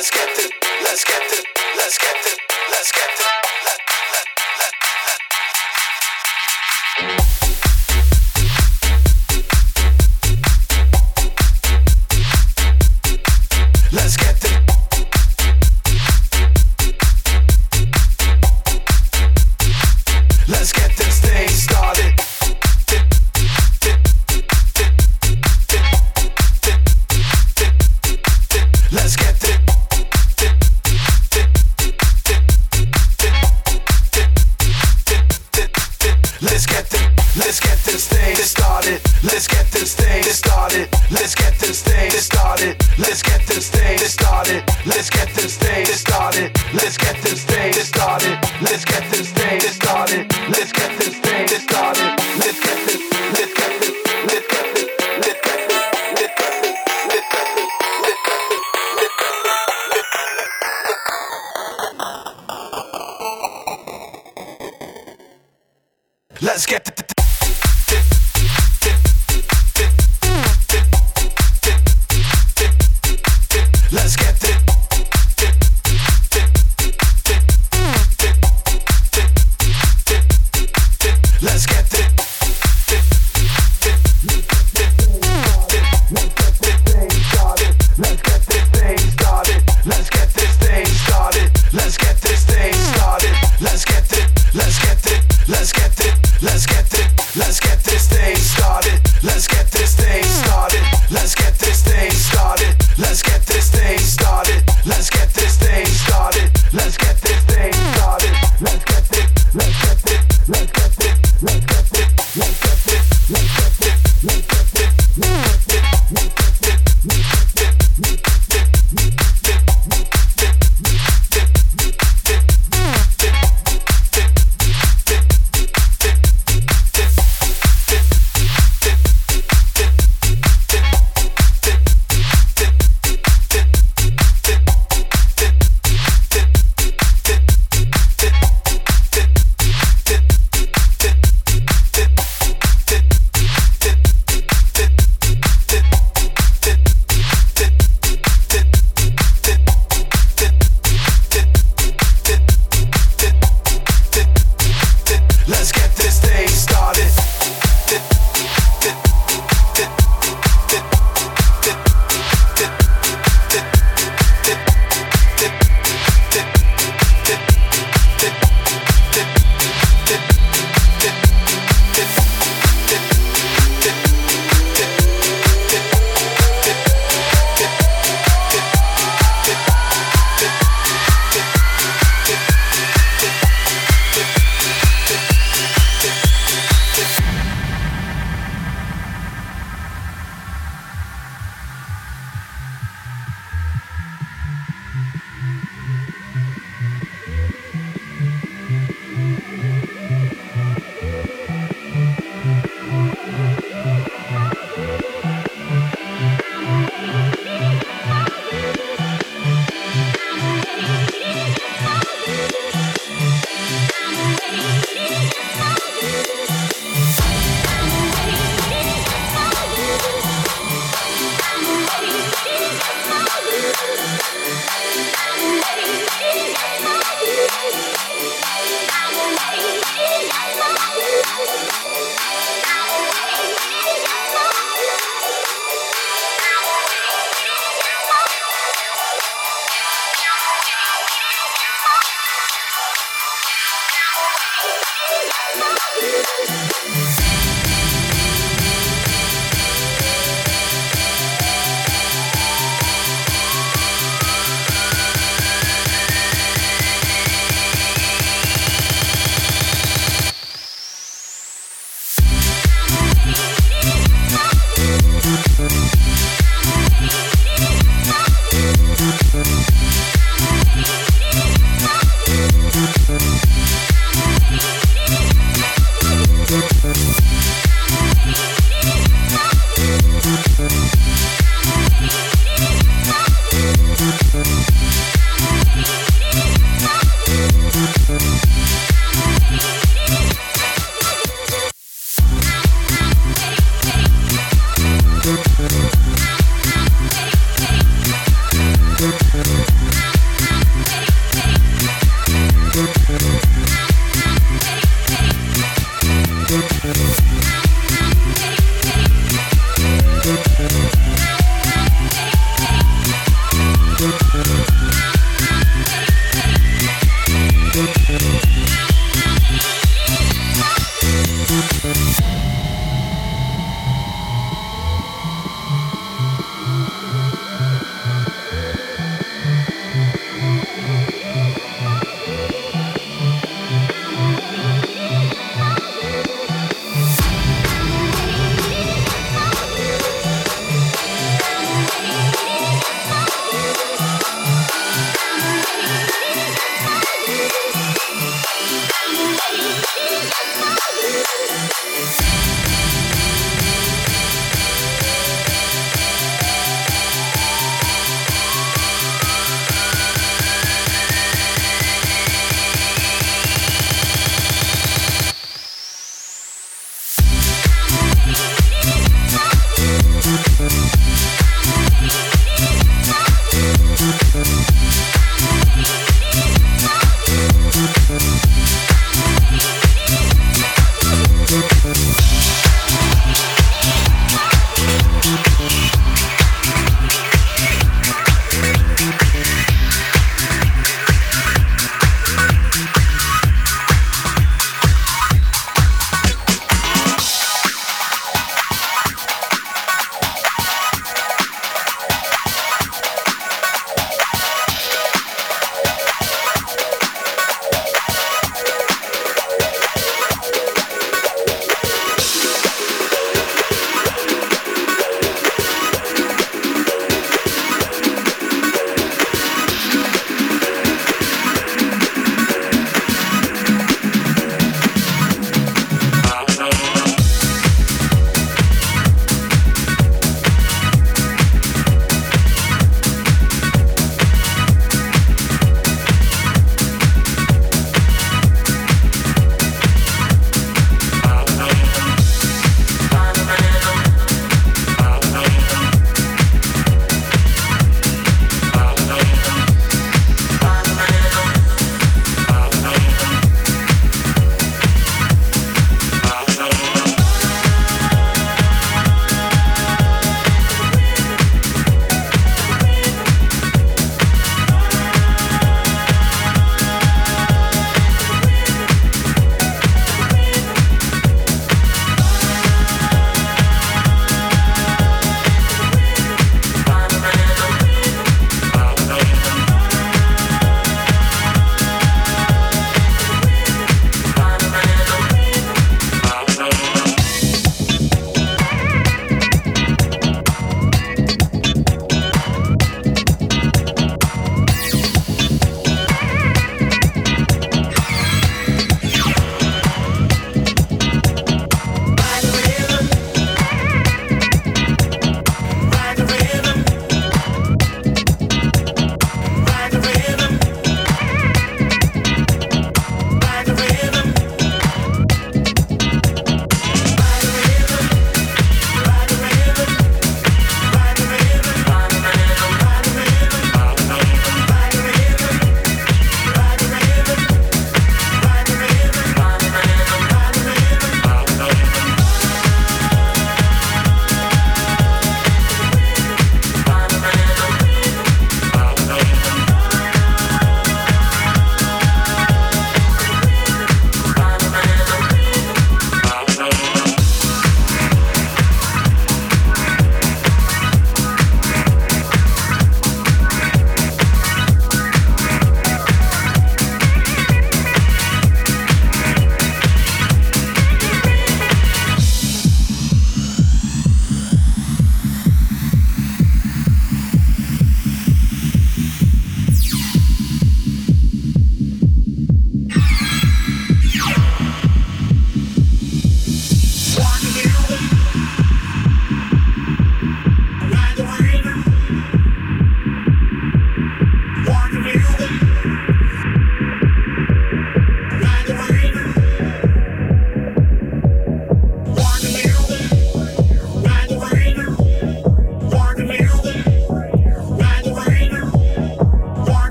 Let's get it, let's get it, let's get it.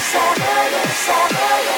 Saturday, Saturday.